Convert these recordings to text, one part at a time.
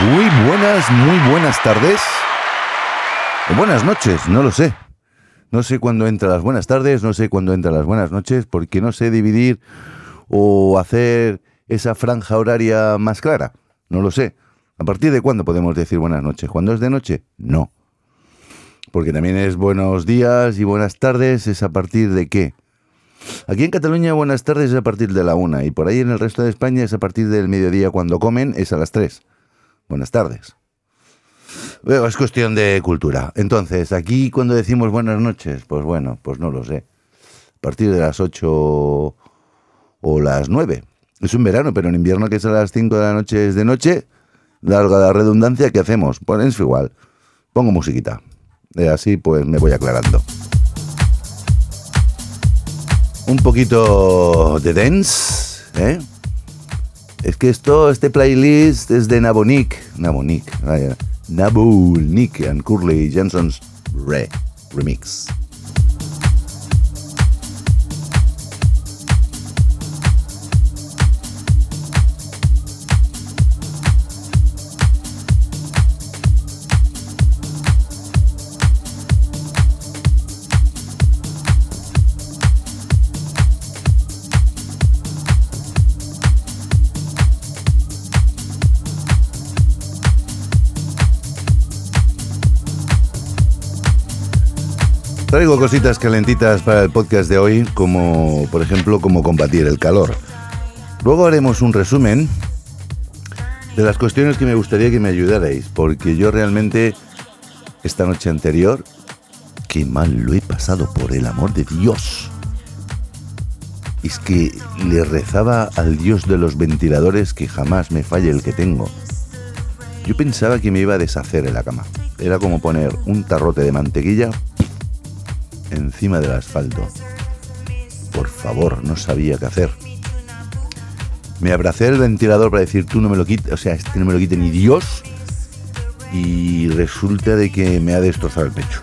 Muy buenas, muy buenas tardes. Buenas noches, no lo sé. No sé cuándo entran las buenas tardes, no sé cuándo entran las buenas noches, porque no sé dividir o hacer esa franja horaria más clara. No lo sé. ¿A partir de cuándo podemos decir buenas noches? ¿Cuándo es de noche? No. Porque también es buenos días y buenas tardes, ¿es a partir de qué? Aquí en Cataluña buenas tardes es a partir de la una y por ahí en el resto de España es a partir del mediodía cuando comen, es a las tres. Buenas tardes. es cuestión de cultura. Entonces, aquí cuando decimos buenas noches, pues bueno, pues no lo sé. A partir de las ocho o las nueve. Es un verano, pero en invierno que es las cinco de la noche es de noche. Larga la redundancia, ¿qué hacemos? Pues igual. Pongo musiquita. Así pues me voy aclarando. Un poquito de dance, ¿eh? Es que esto, este playlist es de Nabonik. Nabonik, vaya. Nick and Curly Johnson's Re Remix. Traigo cositas calentitas para el podcast de hoy, como por ejemplo cómo combatir el calor. Luego haremos un resumen de las cuestiones que me gustaría que me ayudarais, porque yo realmente esta noche anterior, qué mal lo he pasado por el amor de Dios. Es que le rezaba al Dios de los ventiladores que jamás me falle el que tengo. Yo pensaba que me iba a deshacer en la cama. Era como poner un tarrote de mantequilla encima del asfalto. Por favor, no sabía qué hacer. Me abracé el ventilador para decir, tú no me lo quites, o sea, este no me lo quite ni Dios. Y resulta de que me ha destrozado el pecho.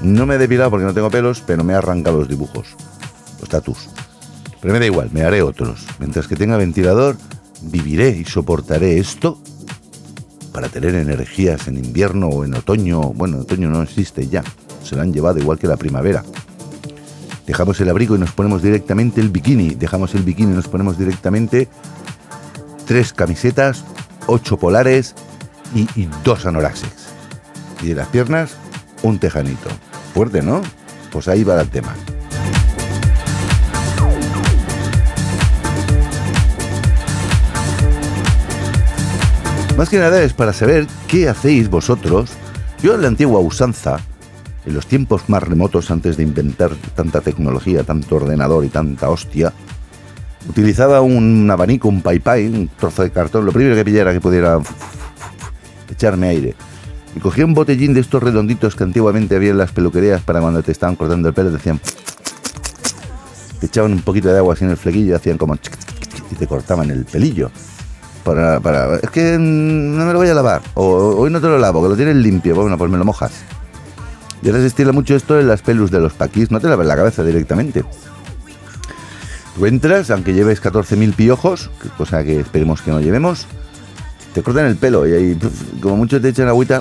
No me he depilado porque no tengo pelos, pero me ha arrancado los dibujos, los tatus. Pero me da igual, me haré otros. Mientras que tenga ventilador, viviré y soportaré esto para tener energías en invierno o en otoño. Bueno, otoño no existe ya se la han llevado igual que la primavera. Dejamos el abrigo y nos ponemos directamente el bikini. Dejamos el bikini y nos ponemos directamente tres camisetas, ocho polares y, dos anoraxes. Y de las piernas, un tejanito. Fuerte, ¿no? Pues ahí va el tema. Más que nada es para saber qué hacéis vosotros. Yo en la antigua usanza en los tiempos más remotos antes de inventar tanta tecnología, tanto ordenador y tanta hostia, utilizaba un abanico, un pai pai, un trozo de cartón, lo primero que pillara que pudiera echarme aire. Y cogía un botellín de estos redonditos que antiguamente había en las peluquerías para cuando te estaban cortando el pelo, decían... Te echaban un poquito de agua así en el flequillo hacían como... y te cortaban el pelillo. Para, para, es que no me lo voy a lavar. O hoy no te lo lavo, que lo tienes limpio. Bueno, pues me lo mojas. Y ahora se estila mucho esto en las pelus de los paquís, no te laves la cabeza directamente. Tú entras, aunque lleves 14.000 piojos, cosa que esperemos que no llevemos, te cortan el pelo y ahí, como mucho te echan agüita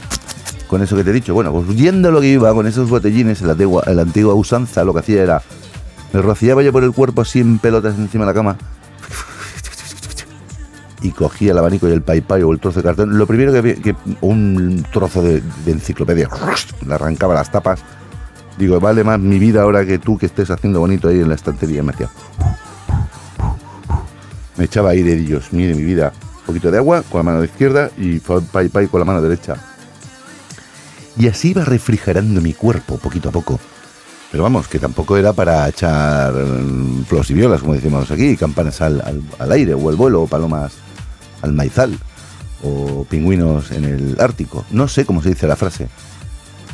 con eso que te he dicho. Bueno, pues viendo lo que iba con esos botellines en la, antigua, la antigua usanza, lo que hacía era, me rociaba yo por el cuerpo así en pelotas encima de la cama y cogía el abanico y el paipai o el trozo de cartón, lo primero que, que un trozo de, enciclopedia, le arrancaba las tapas. Digo, vale más mi vida ahora que tú que estés haciendo bonito ahí en la estantería. Me hacía. Me echaba aire, Dios mire mi vida. Un poquito de agua con la mano izquierda y pai pai con la mano derecha. Y así iba refrigerando mi cuerpo poquito a poco. Pero vamos, que tampoco era para echar mm, flos y violas, como decimos aquí, campanas al, al aire, o el vuelo, o palomas al maizal o pingüinos en el Ártico. No sé cómo se dice la frase.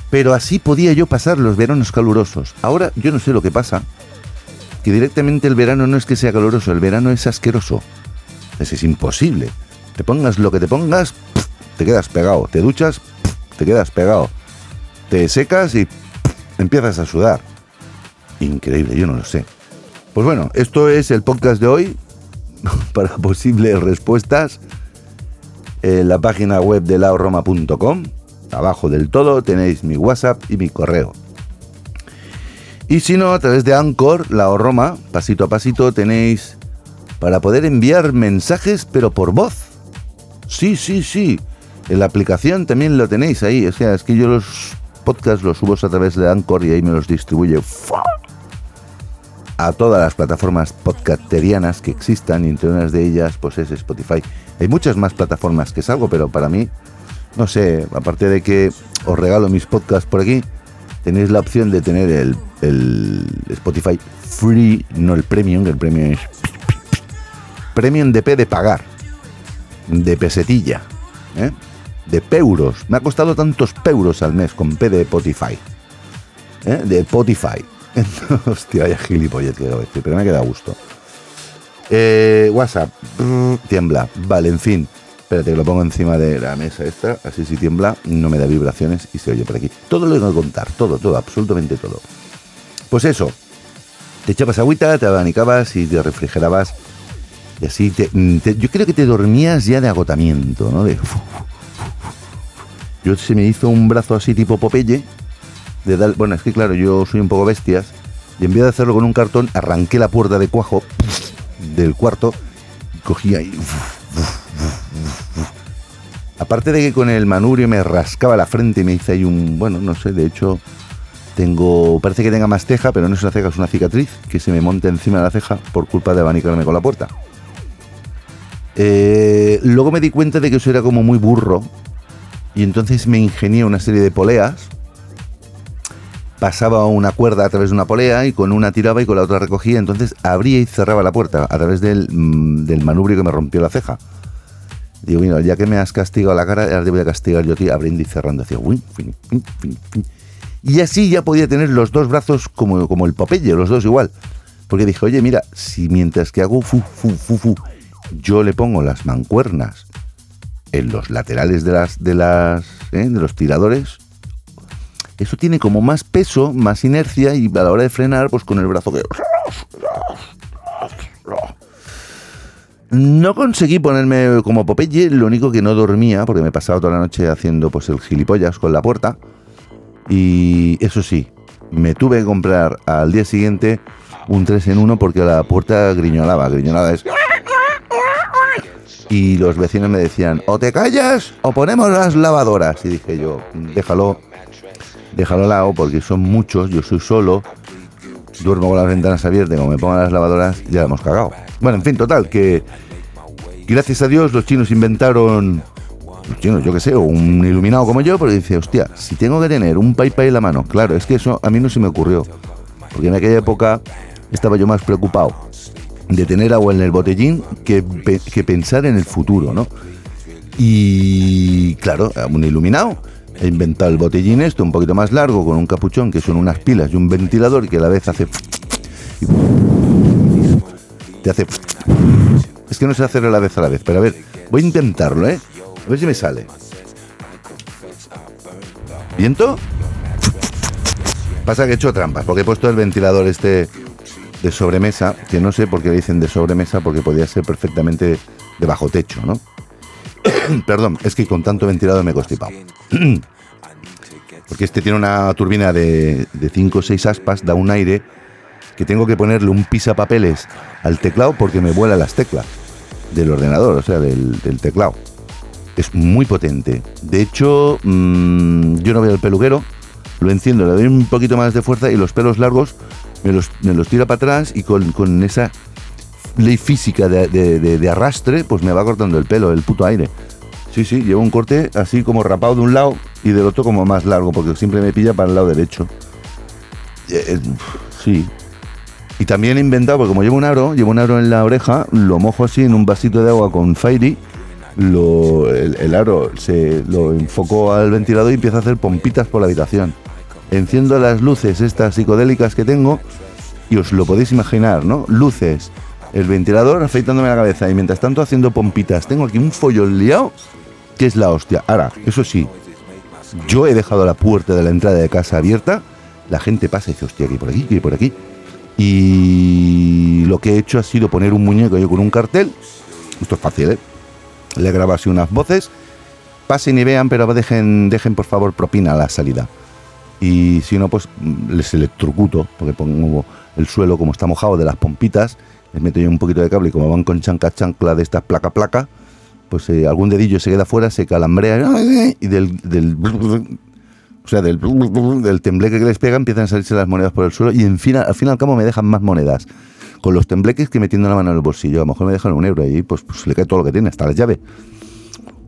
Pero así podía yo pasar los veranos calurosos. Ahora yo no sé lo que pasa. Que directamente el verano no es que sea caluroso, el verano es asqueroso. Es, imposible. Te pongas lo que te pongas, te quedas pegado. Te duchas, te quedas pegado. Te secas y empiezas a sudar. Increíble, yo no lo sé. Pues bueno, esto es el podcast de hoy. para posibles respuestas. en la página web de laoroma.com. Abajo del todo tenéis mi WhatsApp y mi correo. Y si no, a través de Anchor, la Roma, pasito a pasito, tenéis para poder enviar mensajes, pero por voz. Sí, sí, sí. En la aplicación también lo tenéis ahí. O sea, es que yo los podcasts los subo a través de Anchor y ahí me los distribuye a todas las plataformas podcasterianas que existan y entre unas de ellas pues es Spotify. Hay muchas más plataformas que salgo, pero para mí, no sé, aparte de que os regalo mis podcasts por aquí, tenéis la opción de tener el, Spotify free, no el premium, el premium es premium de P de pagar, de pesetilla, ¿eh? de peuros. Me ha costado tantos peuros al mes con P de Spotify, ¿eh? de Spotify. Hostia, vaya gilipollas que decir, pero me queda gusto. Eh, WhatsApp, tiembla. Vale, en fin. Espérate que lo pongo encima de la mesa esta, así si tiembla no me da vibraciones y se oye por aquí. Todo lo tengo que contar, todo, todo, absolutamente todo. Pues eso, te echabas agüita, te abanicabas y te refrigerabas y así te, yo creo que te dormías ya de agotamiento, ¿no? De, yo se me hizo un brazo así tipo Popeye, de bueno, es que claro, yo soy un poco bestias y en vez de hacerlo con un cartón, arranqué la puerta de cuajo del cuarto y cogía y Aparte de que con el manubrio me rascaba la frente y me hice ahí un, bueno, no sé, de hecho tengo, parece que tenga más ceja, pero no es una ceja, es una cicatriz que se me monta encima de la ceja por culpa de abanicarme con la puerta. Eh, luego me di cuenta de que eso era como muy burro y entonces me ingenié una serie de poleas. Pasaba una cuerda a través de una polea y con una tiraba y con la otra recogía. Entonces abría y cerraba la puerta a través del, mm, del manubrio que me rompió la ceja. Digo, mira, ya que me has castigado la cara, ahora te voy a castigar yo abriendo y cerrando. y así ya podía tener los dos brazos como, como el Popeye, los dos igual. Porque dije, oye, mira, si mientras que hago fu, fu, fu, fu, yo le pongo las mancuernas en los laterales de las de las ¿eh? de los tiradores, eso tiene como más peso, más inercia y a la hora de frenar, pues con el brazo que no conseguí ponerme como Popeye, lo único que no dormía, porque me pasaba toda la noche haciendo pues el gilipollas con la puerta. Y eso sí, me tuve que comprar al día siguiente un 3 en 1 porque la puerta griñolaba. Griñolaba es... Y los vecinos me decían, o te callas o ponemos las lavadoras. Y dije yo, déjalo, déjalo al lado porque son muchos, yo soy solo, duermo con las ventanas abiertas, como me pongan las lavadoras, ya hemos cagado. Bueno, en fin, total, que gracias a Dios los chinos inventaron, los chinos, yo qué sé, un iluminado como yo, pero dice, hostia, si tengo que tener un paipai en la mano, claro, es que eso a mí no se me ocurrió, porque en aquella época estaba yo más preocupado de tener agua en el botellín que, que pensar en el futuro, ¿no? Y claro, un iluminado. He inventado el botellín esto un poquito más largo con un capuchón que son unas pilas y un ventilador que a la vez hace te hace... Es que no sé hacerlo a la vez a la vez, pero a ver, voy a intentarlo, ¿eh? A ver si me sale. ¿Viento? Pasa que he hecho trampas, porque he puesto el ventilador este de sobremesa, que no sé por qué le dicen de sobremesa, porque podía ser perfectamente de bajo techo, ¿no? Perdón, es que con tanto ventilador me he constipado. porque este tiene una turbina de 5 o 6 aspas, da un aire que tengo que ponerle un pisapapeles al teclado porque me vuela las teclas del ordenador, o sea, del, teclado. Es muy potente. De hecho, mm, yo no veo el peluquero, lo enciendo, le doy un poquito más de fuerza y los pelos largos me los, me los tira para atrás y con, esa ley física de, arrastre, pues me va cortando el pelo, el puto aire. Sí, sí, llevo un corte así como rapado de un lado y del otro como más largo, porque siempre me pilla para el lado derecho. Eh, eh, sí, y también he inventado, porque como llevo un aro, llevo un aro en la oreja, lo mojo así en un vasito de agua con Fairy, lo, el, aro se lo enfoco al ventilador y empieza a hacer pompitas por la habitación. Enciendo las luces estas psicodélicas que tengo y os lo podéis imaginar, ¿no? Luces, el ventilador afeitándome la cabeza y mientras tanto haciendo pompitas. Tengo aquí un follón liado que es la hostia. Ahora, eso sí, yo he dejado la puerta de la entrada de casa abierta, la gente pasa y dice, hostia, aquí por aquí, aquí por aquí y lo que he hecho ha sido poner un muñeco yo con un cartel. Esto es fácil, ¿eh? Le grabo así unas voces. Pasen y vean, pero dejen, dejen por favor propina a la salida. Y si no, pues les electrocuto, porque pongo el suelo como está mojado de las pompitas, les meto yo un poquito de cable y como van con chanca chancla de estas placa placa, pues eh, algún dedillo se queda fuera, se calambrea y del, del o sea, del, tembleque que les pega empiezan a salirse las monedas por el suelo y al fin y al cabo me dejan más monedas. Con los tembleques que metiendo la mano en el bolsillo, a lo mejor me dejan un euro y pues, pues le cae todo lo que tiene, hasta la llave.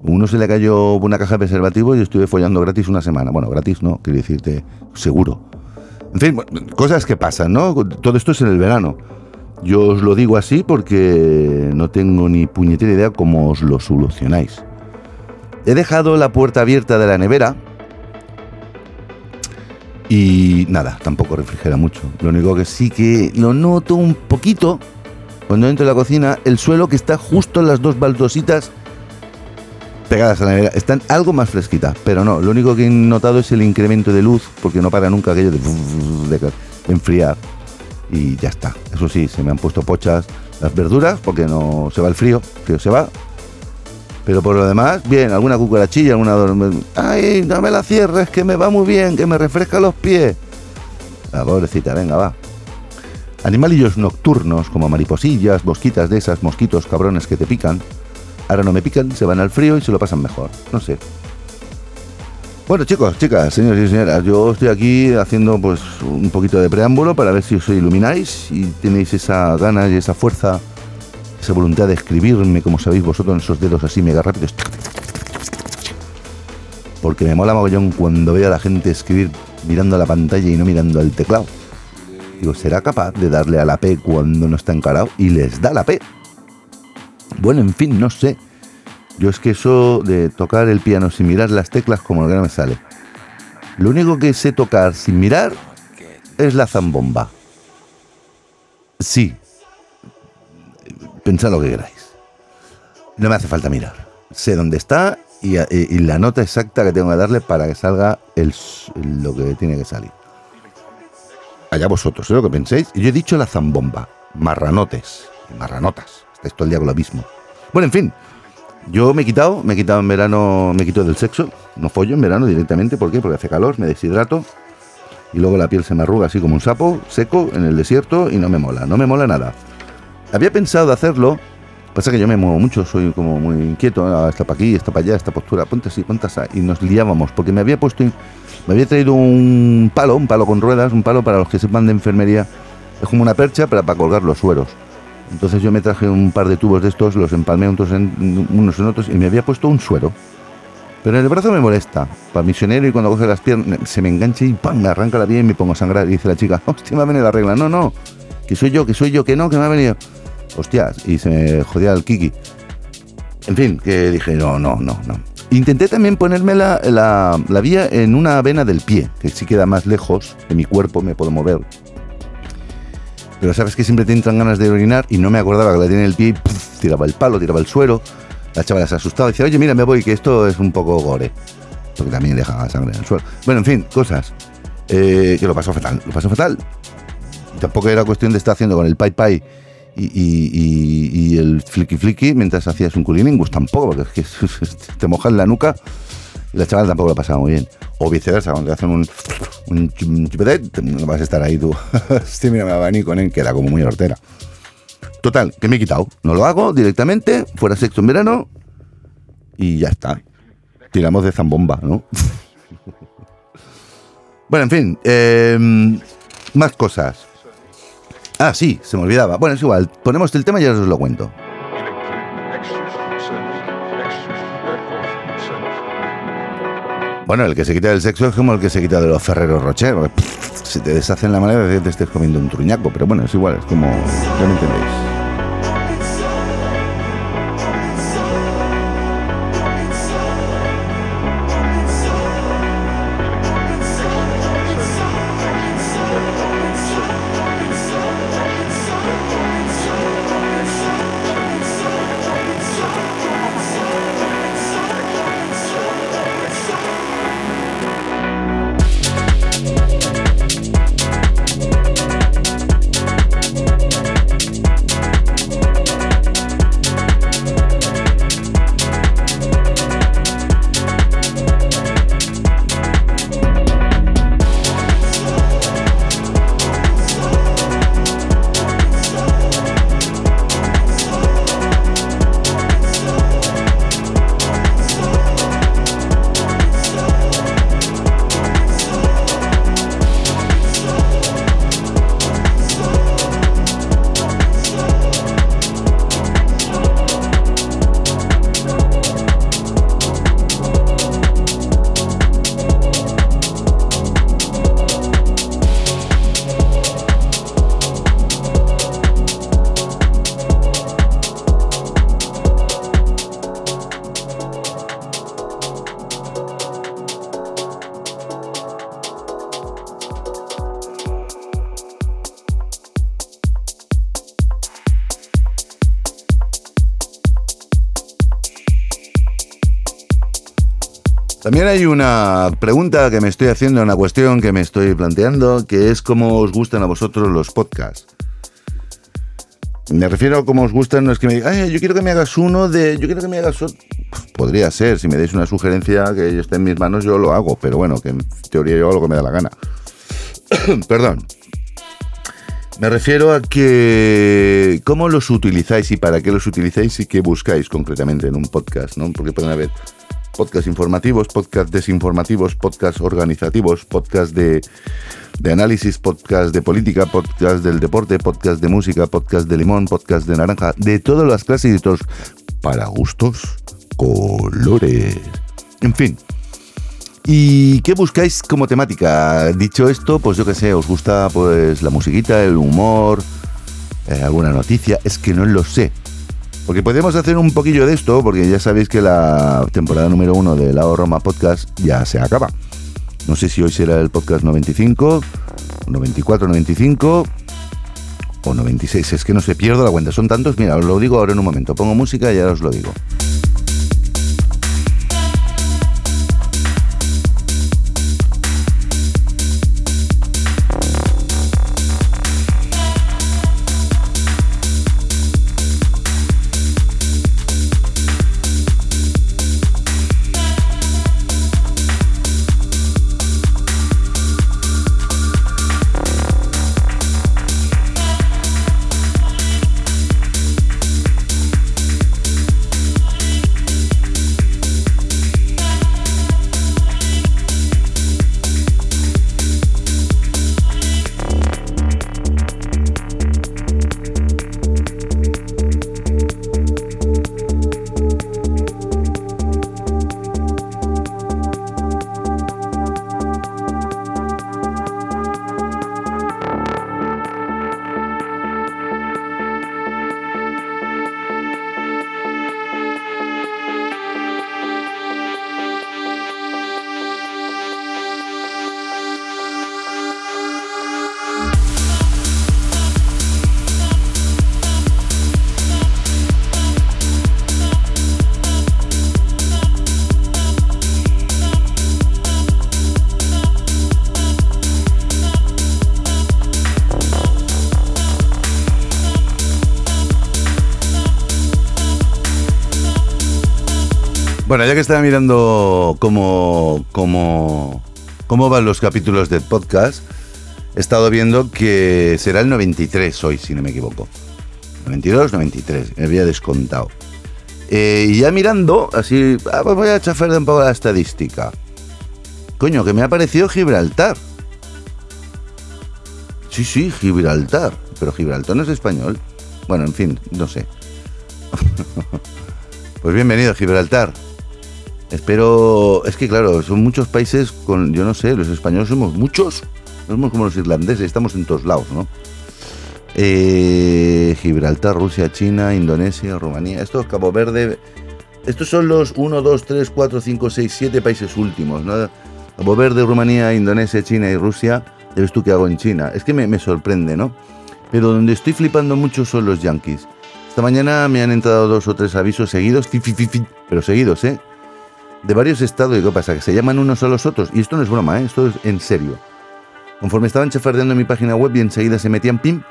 Uno se le cayó una caja de preservativos y estuve follando gratis una semana. Bueno, gratis no, quiero decirte, seguro. En fin, cosas que pasan, ¿no? Todo esto es en el verano. Yo os lo digo así porque no tengo ni puñetera idea cómo os lo solucionáis. He dejado la puerta abierta de la nevera y nada, tampoco refrigera mucho. Lo único que sí que lo noto un poquito cuando entro a la cocina, el suelo que está justo en las dos baldositas pegadas a la nevera. Están algo más fresquitas, pero no, lo único que he notado es el incremento de luz, porque no para nunca aquello de enfriar. Y ya está. Eso sí, se me han puesto pochas las verduras, porque no se va el frío, que se va. Pero por lo demás, bien, alguna cucarachilla, alguna... ¡Ay, no me la cierres, que me va muy bien, que me refresca los pies! La pobrecita, venga, va. Animalillos nocturnos, como mariposillas, mosquitas de esas, mosquitos cabrones que te pican, ahora no me pican, se van al frío y se lo pasan mejor. No sé. Bueno, chicos, chicas, señores y señoras, yo estoy aquí haciendo pues un poquito de preámbulo para ver si os ilumináis y tenéis esa ganas y esa fuerza, esa voluntad de escribirme, como sabéis vosotros, en esos dedos así mega rápidos. Porque me mola mogollón cuando veo a la gente escribir mirando a la pantalla y no mirando al teclado. Digo, ¿será capaz de darle a la P cuando no está encarado? Y les da la P. Bueno, en fin, no sé. Yo es que eso de tocar el piano sin mirar las teclas como que no me sale. Lo único que sé tocar sin mirar es la zambomba. Sí. Pensad lo que queráis. No me hace falta mirar. Sé dónde está y, la nota exacta que tengo que darle para que salga el, lo que tiene que salir. Allá vosotros, sé lo que penséis. Yo he dicho la zambomba. Marranotes. Marranotas. Estáis todo el día con lo mismo. Bueno, en fin. Yo me he quitado, me he quitado en verano, me quito del sexo, no follo en verano directamente, ¿por qué? Porque hace calor, me deshidrato y luego la piel se me arruga así como un sapo, seco, en el desierto y no me mola, no me mola nada. Había pensado hacerlo, pasa que yo me muevo mucho, soy como muy inquieto, ah, está para aquí, está para allá, esta postura, ponte así, ponte así, y nos liábamos, porque me había puesto, me había traído un palo, un palo con ruedas, un palo para los que sepan de enfermería, es como una percha para, para colgar los sueros. Entonces yo me traje un par de tubos de estos, los empalmé unos en, unos en otros y me había puesto un suero. Pero el brazo me molesta, para misionero y cuando coge las piernas se me engancha y ¡pam! me arranca la piel y me pongo a sangrar. Y dice la chica, hostia, me ha venido la regla. No, no, que soy yo, que soy yo, que no, que me ha venido. Hostias, y se me jodía el kiki. En fin, que dije, no, no, no, no. Intenté también ponerme la, la, la vía en una vena del pie, que sí queda más lejos de mi cuerpo, me puedo mover pero sabes que siempre te entran ganas de orinar y no me acordaba que la tenía en el pie y tiraba el palo, tiraba el suero. La chavala se asustaba y decía, oye, mira, me voy, que esto es un poco gore. Porque también dejaba sangre en el suelo. Bueno, en fin, cosas. Eh, que lo pasó fatal, lo pasó fatal. Tampoco era cuestión de estar haciendo con el pai pai y, el flicky flicky mientras hacías un culiningus, tampoco, porque es que te mojas la nuca la chavala tampoco lo pasaba muy bien. O viceversa, cuando te hacen un, un chupetet, no vas a estar ahí tú. sí, mira, me va a venir con él, que era como muy hortera. Total, que me he quitado. No lo hago directamente, fuera sexo en verano y ya está. Tiramos de zambomba, ¿no? bueno, en fin, em, más cosas. Ah, sí, se me olvidaba. Bueno, es igual, ponemos el tema y ya os lo cuento. Bueno, el que se quita del sexo es como el que se quita de los ferreros Rocher. Se te deshacen la manera te estés comiendo un truñaco, pero bueno, es igual, es como. Ya me entendéis. Hay una pregunta que me estoy haciendo, una cuestión que me estoy planteando, que es cómo os gustan a vosotros los podcasts. Me refiero a cómo os gustan, no es que me Ay, yo quiero que me hagas uno de. Yo quiero que me hagas otro. Podría ser, si me dais una sugerencia que esté en mis manos, yo lo hago, pero bueno, que en teoría yo hago lo que me da la gana. Perdón. Me refiero a que cómo los utilizáis y para qué los utilizáis y qué buscáis concretamente en un podcast, ¿no? Porque pueden haber podcast informativos, podcast desinformativos, podcast organizativos, podcast de, de, análisis, podcast de política, podcast del deporte, podcast de música, podcast de limón, podcast de naranja, de todas las clases y de todos, para gustos, colores. En fin. ¿Y qué buscáis como temática? Dicho esto, pues yo qué sé, os gusta pues la musiquita, el humor, eh, alguna noticia, es que no lo sé. Porque podemos hacer un poquillo de esto, porque ya sabéis que la temporada número uno de La Roma Podcast ya se acaba. No sé si hoy será el podcast 95, 94, 95 o 96. Es que no se pierdo la cuenta. Son tantos. Mira, os lo digo ahora en un momento. Pongo música y ya os lo digo. Bueno, ya que estaba mirando cómo, cómo, cómo van los capítulos del podcast, he estado viendo que será el 93 hoy, si no me equivoco. 92, 93, me había descontado. Eh, y ya mirando, así, ah, pues voy a chafar de un poco la estadística. Coño, que me ha parecido Gibraltar. Sí, sí, Gibraltar. Pero Gibraltar no es español. Bueno, en fin, no sé. pues bienvenido, Gibraltar. Espero, es que claro, son muchos países con, yo no sé, los españoles somos muchos, somos como los irlandeses, estamos en todos lados, ¿no? Eh, Gibraltar, Rusia, China, Indonesia, Rumanía, estos Cabo Verde, estos son los 1, 2, 3, 4, 5, 6, 7 países últimos, ¿no? Cabo Verde, Rumanía, Indonesia, China y Rusia, ya ves tú qué hago en China, es que me, me sorprende, ¿no? Pero donde estoy flipando mucho son los yankees. Esta mañana me han entrado dos o tres avisos seguidos, pero seguidos, ¿eh? De varios estados. ¿Y qué pasa? Que se llaman unos a los otros. Y esto no es broma, ¿eh? esto es en serio. Conforme estaban chafardeando en mi página web y enseguida se metían pim.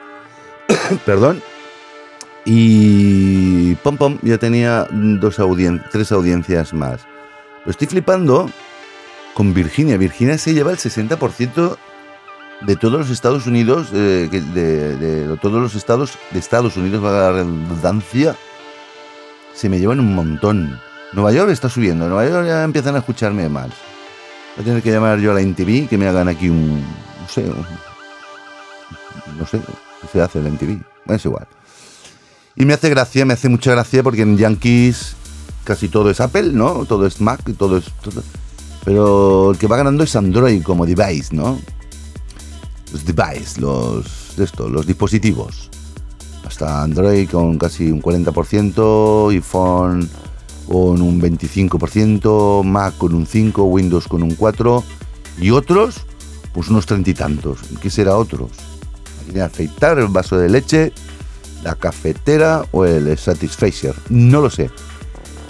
perdón. Y pom pom, ya tenía dos audien tres audiencias más. Lo estoy flipando con Virginia. Virginia se lleva el 60% de todos los Estados Unidos, eh, de, todos los estados de Estados Unidos, va la redundancia, se me llevan un montón. Nueva York está subiendo, Nueva York ya empiezan a escucharme mal. Voy a tener que llamar yo a la NTV que me hagan aquí un. No sé. no sé qué se hace la NTV. Es igual. Y me hace gracia, me hace mucha gracia porque en Yankees casi todo es Apple, ¿no? Todo es Mac, todo es. Pero el que va ganando es Android como device, ¿no? Los device, los. Esto, los dispositivos. Hasta Android con casi un 40%, iPhone con un 25%, Mac con un 5%, Windows con un 4% y otros, pues unos treinta y tantos. ¿Qué será otros? de afeitar, el vaso de leche, la cafetera o el Satisfacer. No lo sé.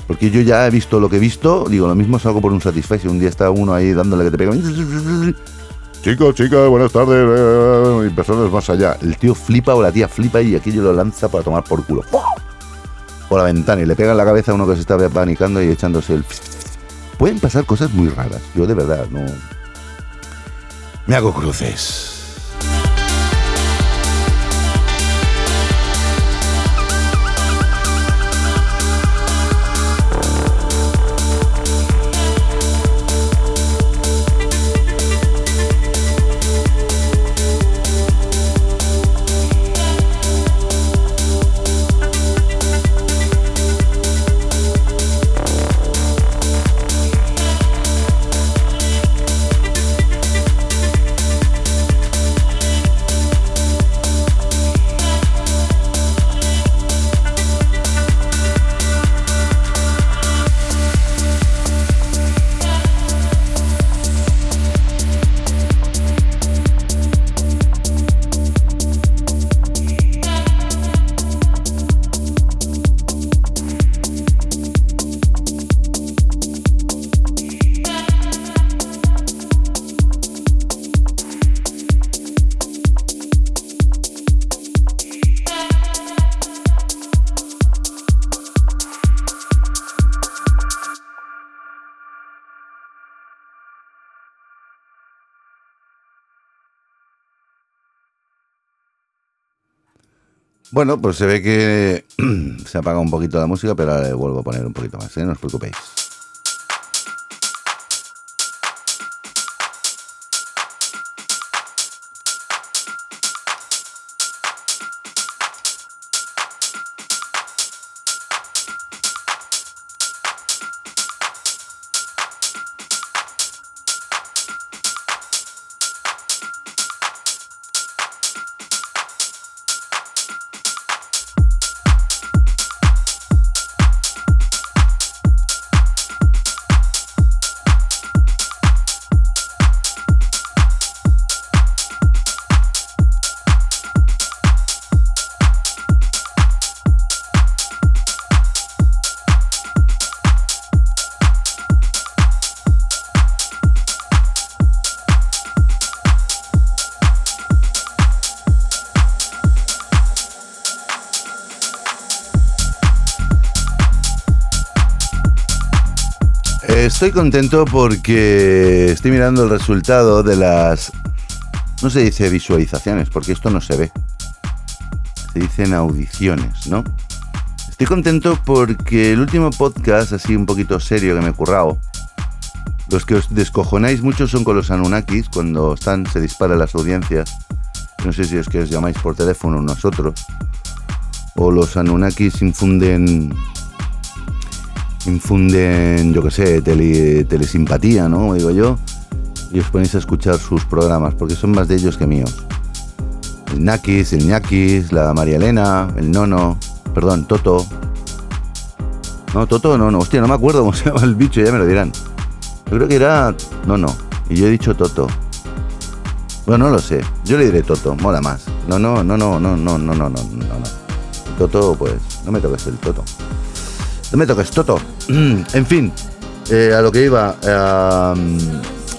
Porque yo ya he visto lo que he visto, digo, lo mismo salgo por un satisfacción. Un día está uno ahí dándole que te pega. Chicos, chicas, buenas tardes. Y personas más allá. El tío flipa o la tía flipa y aquello lo lanza para tomar por culo. La ventana y le pega en la cabeza a uno que se está panicando y echándose el. Pueden pasar cosas muy raras. Yo de verdad no. Me hago cruces. Bueno, pues se ve que se apaga un poquito la música, pero ahora le vuelvo a poner un poquito más, ¿eh? no os preocupéis. Estoy contento porque estoy mirando el resultado de las... No se dice visualizaciones, porque esto no se ve. Se dicen audiciones, ¿no? Estoy contento porque el último podcast, así un poquito serio que me he currado, los que os descojonáis mucho son con los Anunnakis, cuando están, se disparan las audiencias. No sé si es que os llamáis por teléfono nosotros. O los Anunnakis infunden infunden, yo qué sé, telesimpatía, ¿no? Digo yo, y os ponéis a escuchar sus programas, porque son más de ellos que míos. El Nakis, el Ñakis, la María Elena, el Nono, perdón, Toto. No, Toto, no, no, hostia, no me acuerdo cómo se llama el bicho, ya me lo dirán. Yo creo que era Nono, y yo he dicho Toto. Bueno, no lo sé, yo le diré Toto, mola más. No, no, no, no, no, no, no, no, no, no. Toto, pues, no me toques el Toto. No me toques, Toto. en fin, eh, a lo que iba.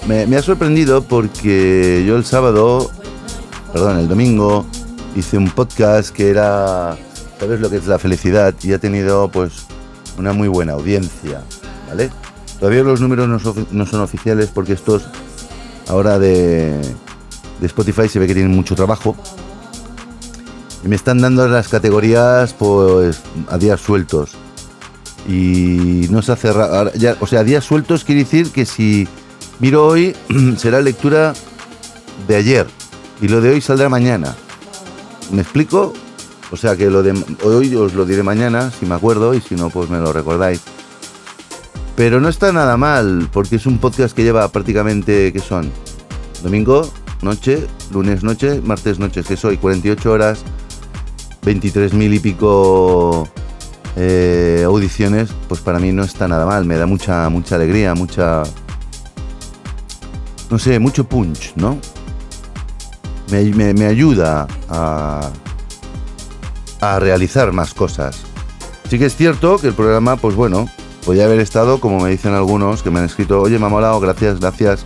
me, ha sorprendido porque yo el sábado, perdón, el domingo, hice un podcast que era, ¿sabes lo que es la felicidad? Y ha tenido pues una muy buena audiencia, ¿vale? Todavía los números no, son oficiales porque estos ahora de, de Spotify se ve que tienen mucho trabajo. Y me están dando las categorías pues a días sueltos y no se hace ya, o sea, días sueltos quiere decir que si miro hoy será lectura de ayer y lo de hoy saldrá mañana. ¿Me explico? O sea que lo de hoy os lo diré mañana si me acuerdo y si no pues me lo recordáis. Pero no está nada mal porque es un podcast que lleva prácticamente ¿qué son? Domingo noche, lunes noche, martes noche, que soy 48 horas, 23 mil y pico eh, audiciones, pues para mí no está nada mal, me da mucha, mucha alegría, mucha... No sé, mucho punch, ¿no? Me, ayuda a, a realizar más cosas. Sí que es cierto que el programa, pues bueno, Podría haber estado, como me dicen algunos, que me han escrito, oye, me ha molado, gracias, gracias.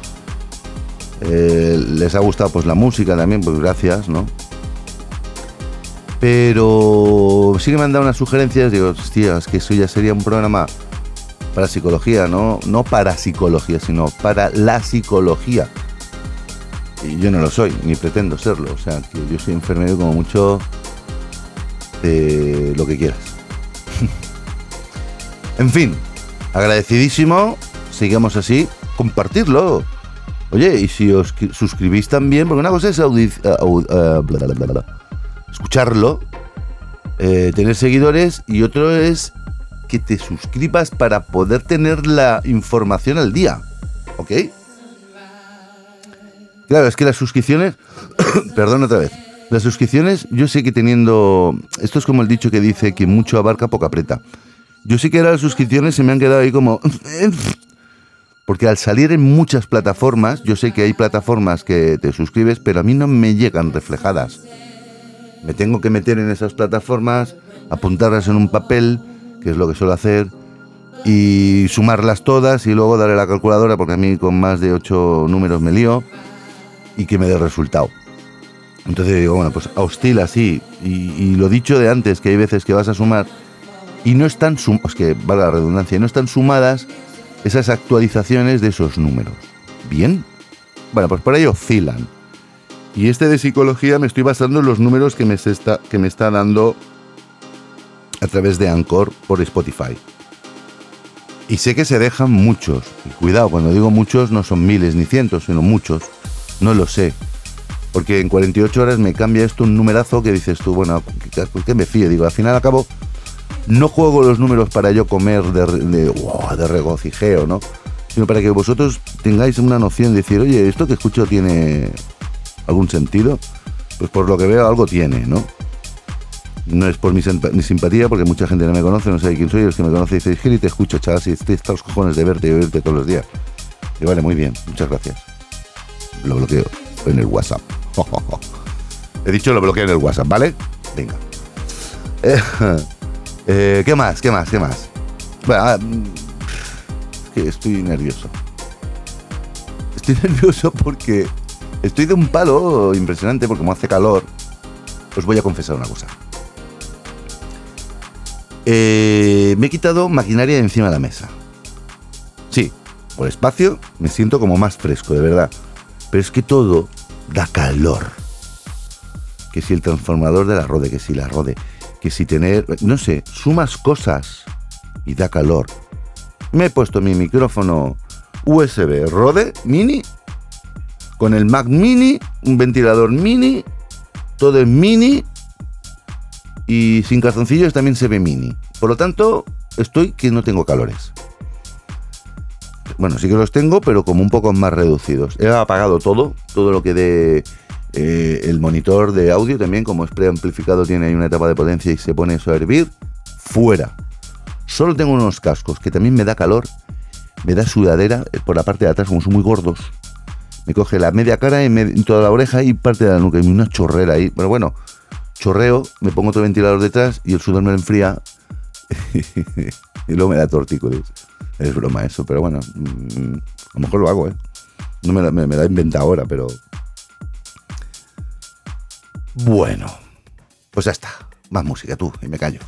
Eh, les ha gustado pues la música también, pues gracias, ¿no? Pero sí que me han dado unas sugerencias, digo, hostia, es que eso ya sería un programa para psicología, ¿no? No para psicología, sino para la psicología. Y yo no lo soy, ni pretendo serlo. O sea, que yo soy enfermero como mucho de lo que quieras. en fin, agradecidísimo. Sigamos así. Compartirlo. Oye, y si os suscribís también, porque una cosa es escucharlo, eh, tener seguidores, y otro es que te suscribas para poder tener la información al día. ¿Ok? Claro, es que las suscripciones, perdón otra vez, las suscripciones, yo sé que teniendo, esto es como el dicho que dice que mucho abarca, poco aprieta. Yo sé que ahora las suscripciones se me han quedado ahí como, porque al salir en muchas plataformas, yo sé que hay plataformas que te suscribes, pero a mí no me llegan reflejadas. Me tengo que meter en esas plataformas, apuntarlas en un papel, que es lo que suelo hacer, y sumarlas todas y luego darle la calculadora, porque a mí con más de ocho números me lío y que me dé resultado. Entonces digo, bueno, pues hostil así. Y, lo dicho de antes, que hay veces que vas a sumar y no están, sumadas, que valga la redundancia, no están sumadas esas actualizaciones de esos números. ¿Bien? Bueno, pues por ahí oscilan. Y este de psicología me estoy basando en los números que me, está, que me está dando a través de Anchor por Spotify. Y sé que se dejan muchos. Y cuidado, cuando digo muchos no son miles ni cientos, sino muchos. No lo sé. Porque en 48 horas me cambia esto un numerazo que dices tú, bueno, ¿por qué me fío? Digo, al final acabo, no juego los números para yo comer de, de, regocijeo, ¿no? Sino para que vosotros tengáis una noción de decir, oye, ¿esto que escucho tiene algún sentido? Pues por lo que veo algo tiene, ¿no? No es por mi, simpatía, porque mucha gente no me conoce, no sé quién soy, los que me conoce dice, Gil, te escucho, chaval, si estoy los cojones de verte y oírte todos los días. Y vale, muy bien, muchas gracias. Lo bloqueo en el WhatsApp. He dicho lo bloqueo en el WhatsApp, ¿vale? Venga. Eh, eh, ¿Qué más? ¿Qué más? ¿Qué más? Bueno, ah, que estoy nervioso. Estoy nervioso porque estoy de un palo impresionante porque como hace calor, os voy a confesar una cosa. Eh, me he quitado maquinaria de encima de la mesa. Sí, por espacio me siento como más fresco, de verdad. Pero es que todo da calor. Que si el transformador de la Rode, que si la Rode, que si tener, no sé, sumas cosas y da calor. Me he puesto mi micrófono USB Rode Mini con el Mac Mini, un ventilador mini, todo es mini y sin calzoncillos también se ve mini. Por lo tanto, estoy que no tengo calores. Bueno, sí que los tengo, pero como un poco más reducidos. He apagado todo, todo lo que de eh, el monitor de audio también, como es preamplificado, tiene ahí una etapa de potencia y se pone eso a hervir. Fuera. Solo tengo unos cascos que también me da calor, me da sudadera eh, por la parte de atrás, como son muy gordos. Me coge la media cara y toda la oreja y parte de la nuca y una chorrera ahí. Pero bueno, chorreo, me pongo otro ventilador detrás y el sudor me lo enfría y luego me da tortícolis. Es broma eso, pero bueno, mm, a lo mejor lo hago, ¿eh? No me, me, me inventa ahora, pero... Bueno, pues ya está. Más música tú, y me callo.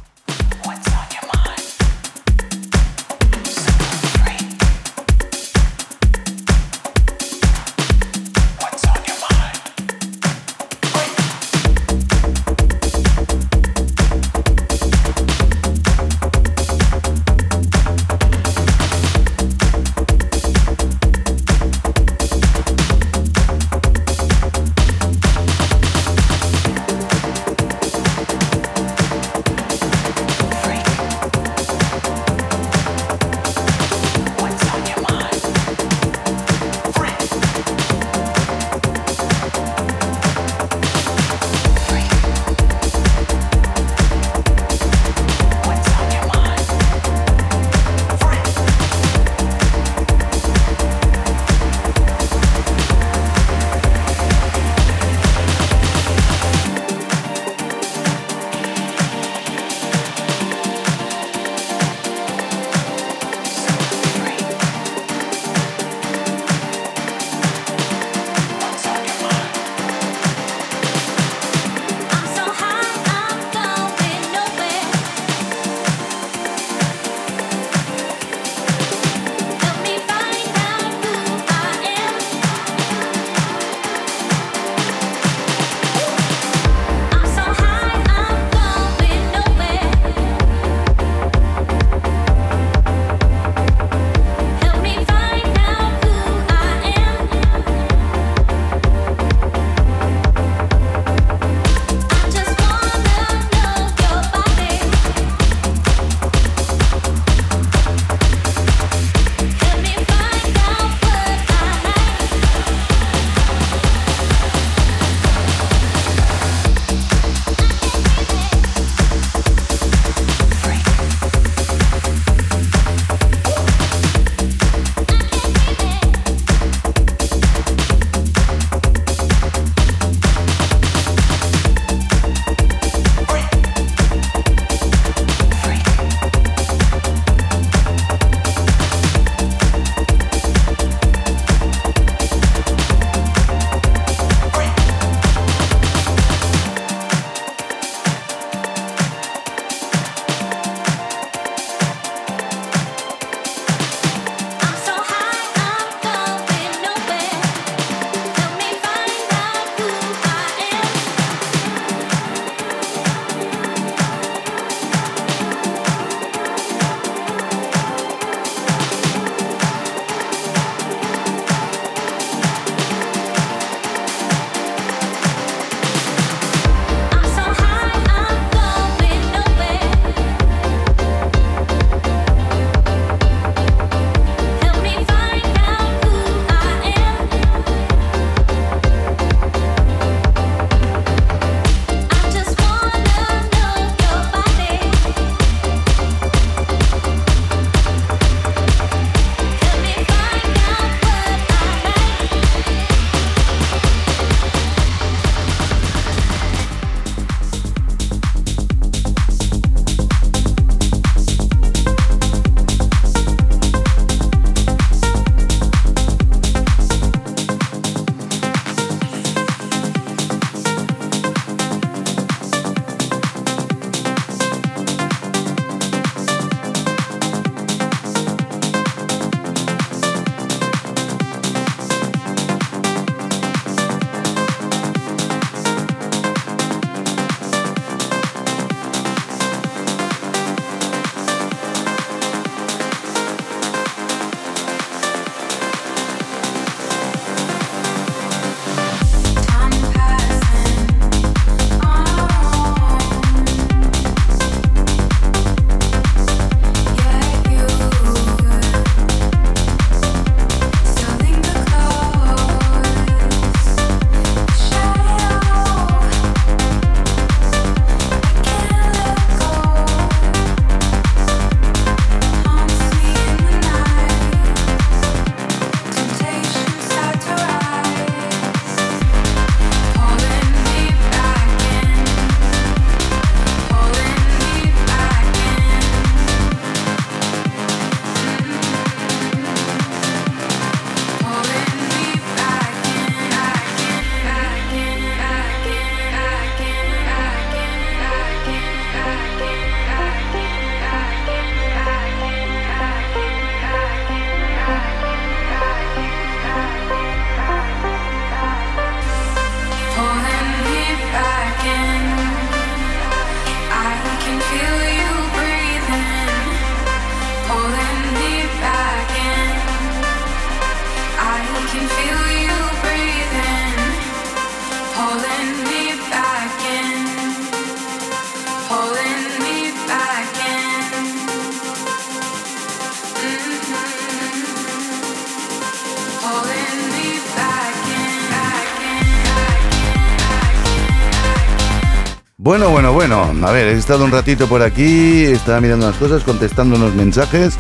A ver, he estado un ratito por aquí, estaba mirando las cosas, contestando unos mensajes.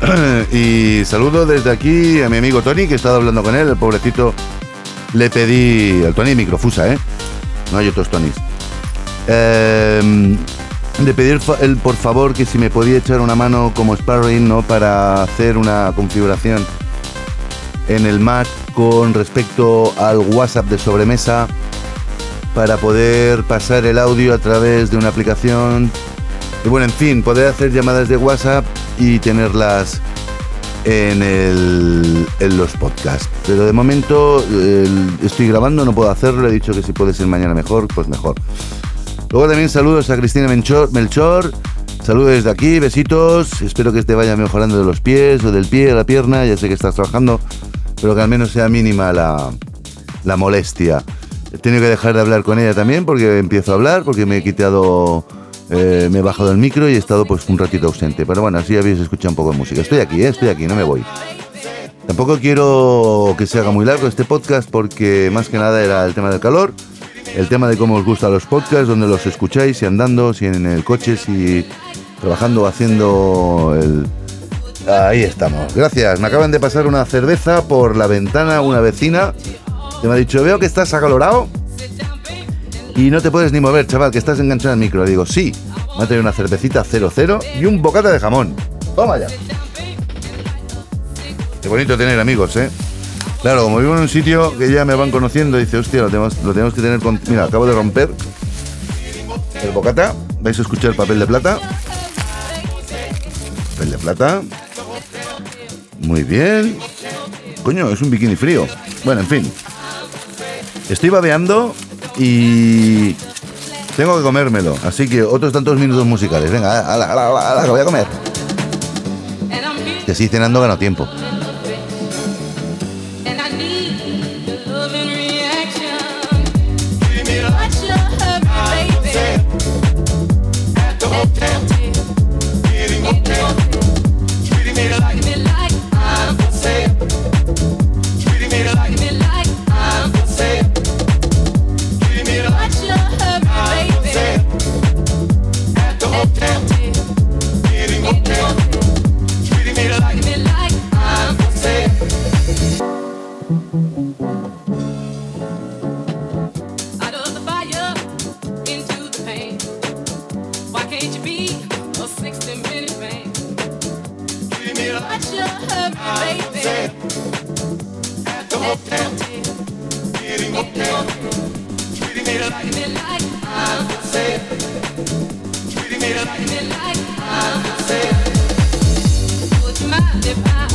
y saludo desde aquí a mi amigo Tony, que he estado hablando con él. El pobrecito le pedí. Al Tony microfusa, ¿eh? No hay otros Tonys. Eh, de pedir por favor que si me podía echar una mano como sparring, ¿no? Para hacer una configuración en el Mac con respecto al WhatsApp de sobremesa para poder pasar el audio a través de una aplicación y bueno, en fin, poder hacer llamadas de WhatsApp y tenerlas en, los podcasts. Pero de momento estoy grabando, no puedo hacerlo, he dicho que si puede ser mañana mejor, pues mejor. Luego también saludos a Cristina Melchor, Melchor. Saludos desde aquí, besitos. Espero que te vaya mejorando de los pies o del pie a la pierna. Ya sé que estás trabajando, pero que al menos sea mínima la molestia. He tenido que dejar de hablar con ella también porque empiezo a hablar, porque me he quitado, eh, me he bajado el micro y he estado pues un ratito ausente. Pero bueno, así habéis escuchado un poco de música. Estoy aquí, eh, estoy aquí, no me voy. Tampoco quiero que se haga muy largo este podcast porque más que nada era el tema del calor el tema de cómo os gustan los podcasts, donde los escucháis, si andando, si en el coche, si trabajando haciendo el... Ahí estamos. Gracias. Me acaban de pasar una cerveza por la ventana una vecina que me ha dicho, veo que estás acalorado y no te puedes ni mover, chaval, que estás enganchado al micro. Le digo, sí, me ha traído una cervecita 00 y un bocata de jamón. Toma ya. Qué bonito tener amigos, ¿eh? Claro, como vivo en un sitio que ya me van conociendo, dice, hostia, lo tenemos, lo tenemos que tener con... Mira, acabo de romper el bocata. ¿Vais a escuchar el papel de plata? Papel de plata. Muy bien. Coño, es un bikini frío. Bueno, en fin. Estoy babeando y tengo que comérmelo. Así que otros tantos minutos musicales. Venga, a la, que voy a comer. Que sí, cenando gano tiempo. Pasito a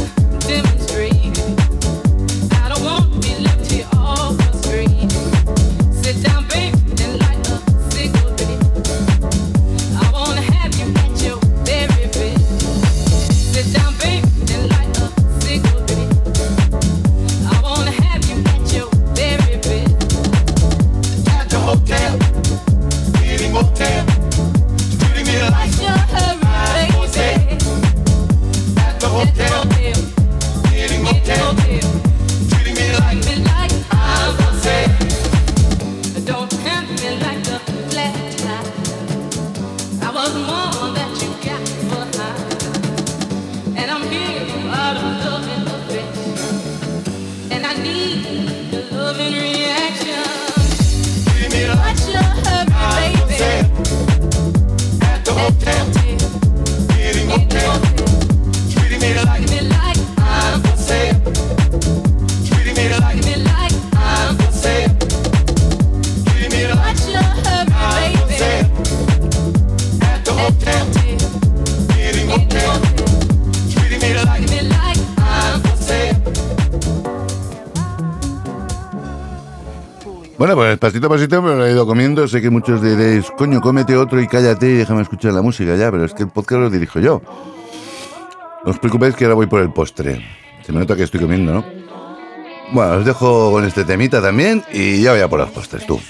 Que muchos diréis, coño, cómete otro y cállate y déjame escuchar la música ya, pero es que el podcast lo dirijo yo. No os preocupéis que ahora voy por el postre. Se me nota que estoy comiendo, ¿no? Bueno, os dejo con este temita también y ya voy a por los postres, tú.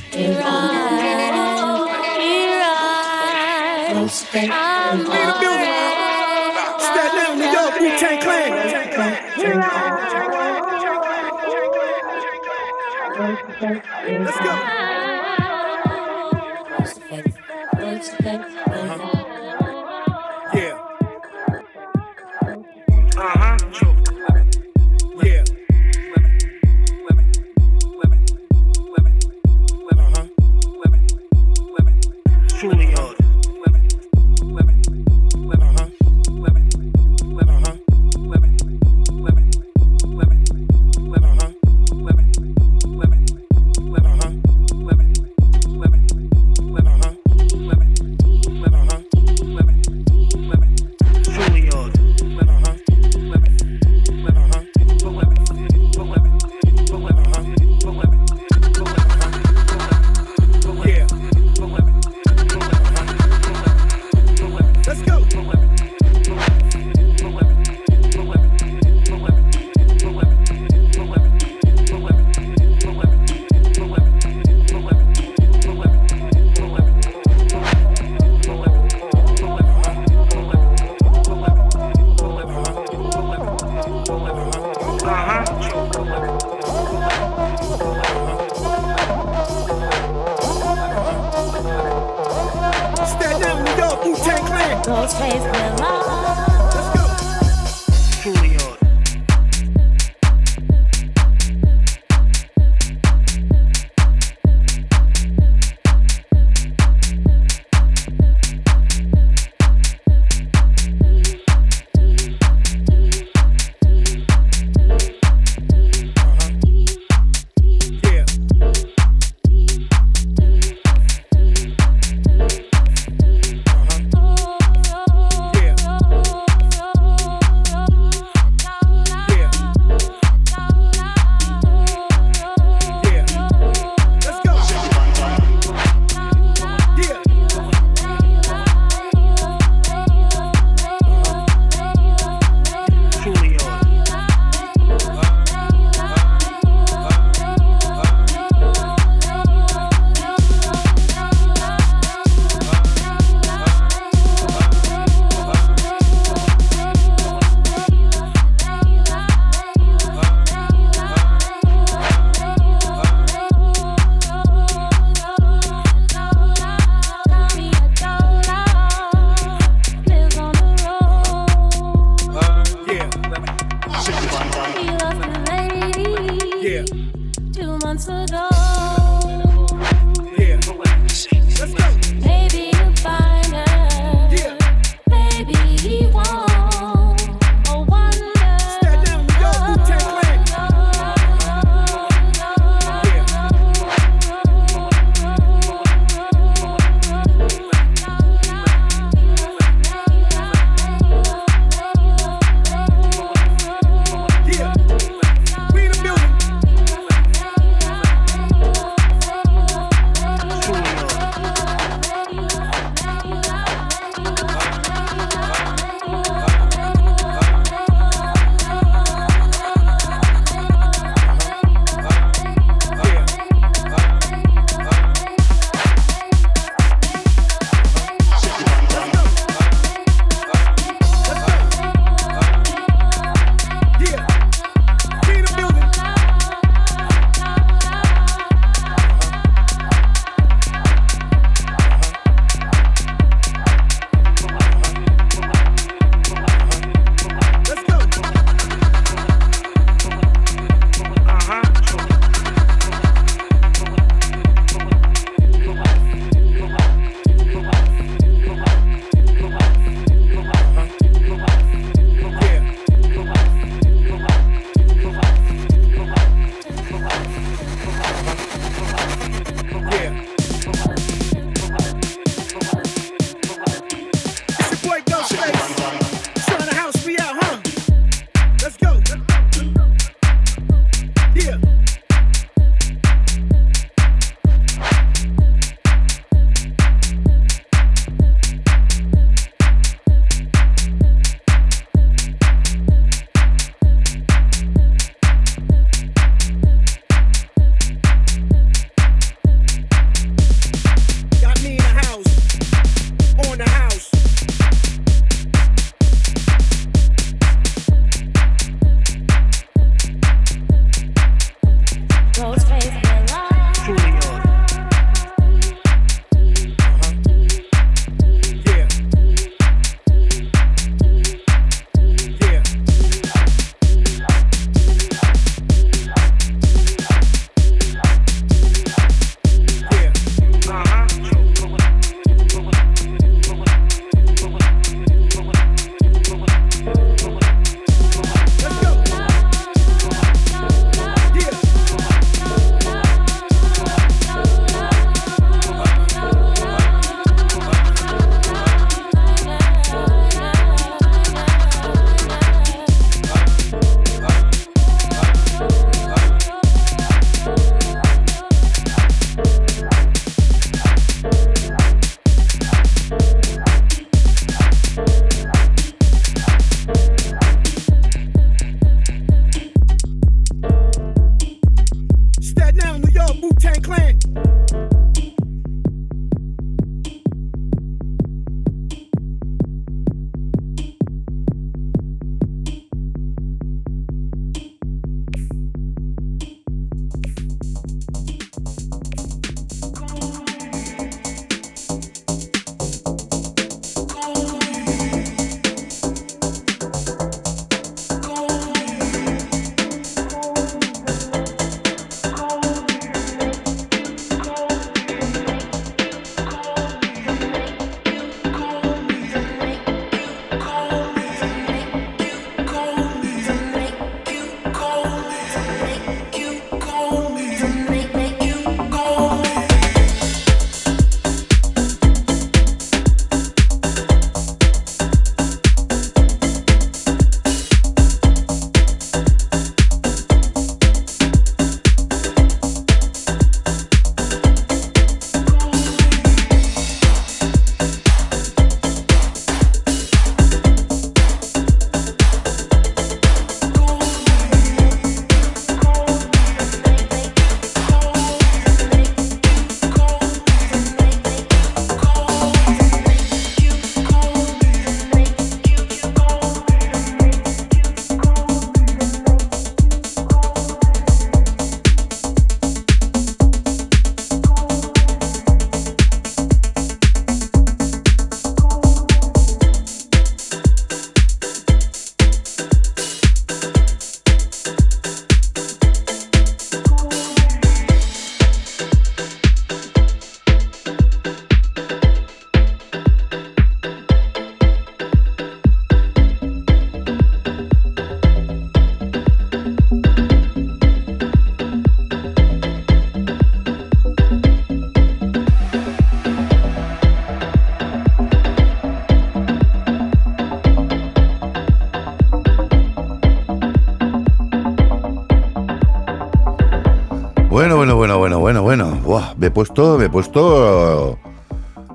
Puesto.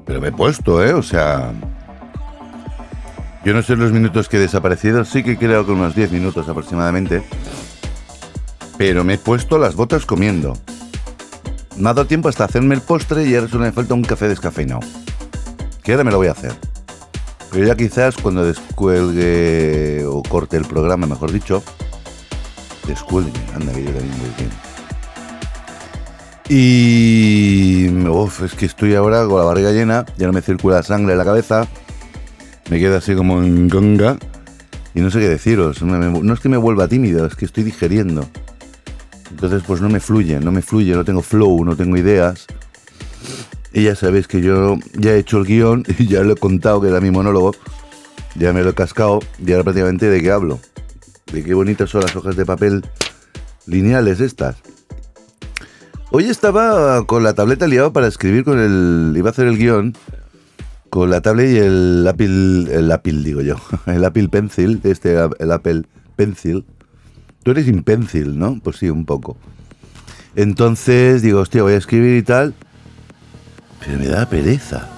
Pero me he puesto, ¿eh? O sea. Yo no sé los minutos que he desaparecido, sí que creo que unos 10 minutos aproximadamente. Pero me he puesto las botas comiendo. Me ha dado tiempo hasta hacerme el postre y ahora solo me falta un café descafeinado. Que ahora me lo voy a hacer. Pero ya quizás cuando descuelgue o corte el programa, mejor dicho, descuelgue, anda que yo también. Y uf, es que estoy ahora con la barriga llena, ya no me circula sangre en la cabeza, me queda así como en gonga y no sé qué deciros. No es que me vuelva tímido, es que estoy digeriendo. Entonces pues no me fluye, no me fluye, no tengo flow, no tengo ideas. Y ya sabéis que yo ya he hecho el guion y ya lo he contado que era mi monólogo. Ya me lo he cascado y ahora prácticamente de qué hablo. De qué bonitas son las hojas de papel lineales estas. Hoy estaba con la tableta liado para escribir con el... Iba a hacer el guion con la tablet y el Apple... El Apple, digo yo. El Apple Pencil, este, el Apple Pencil. Tú eres Pencil, ¿no? Pues sí, un poco. Entonces digo, hostia, voy a escribir y tal. Pero me da pereza.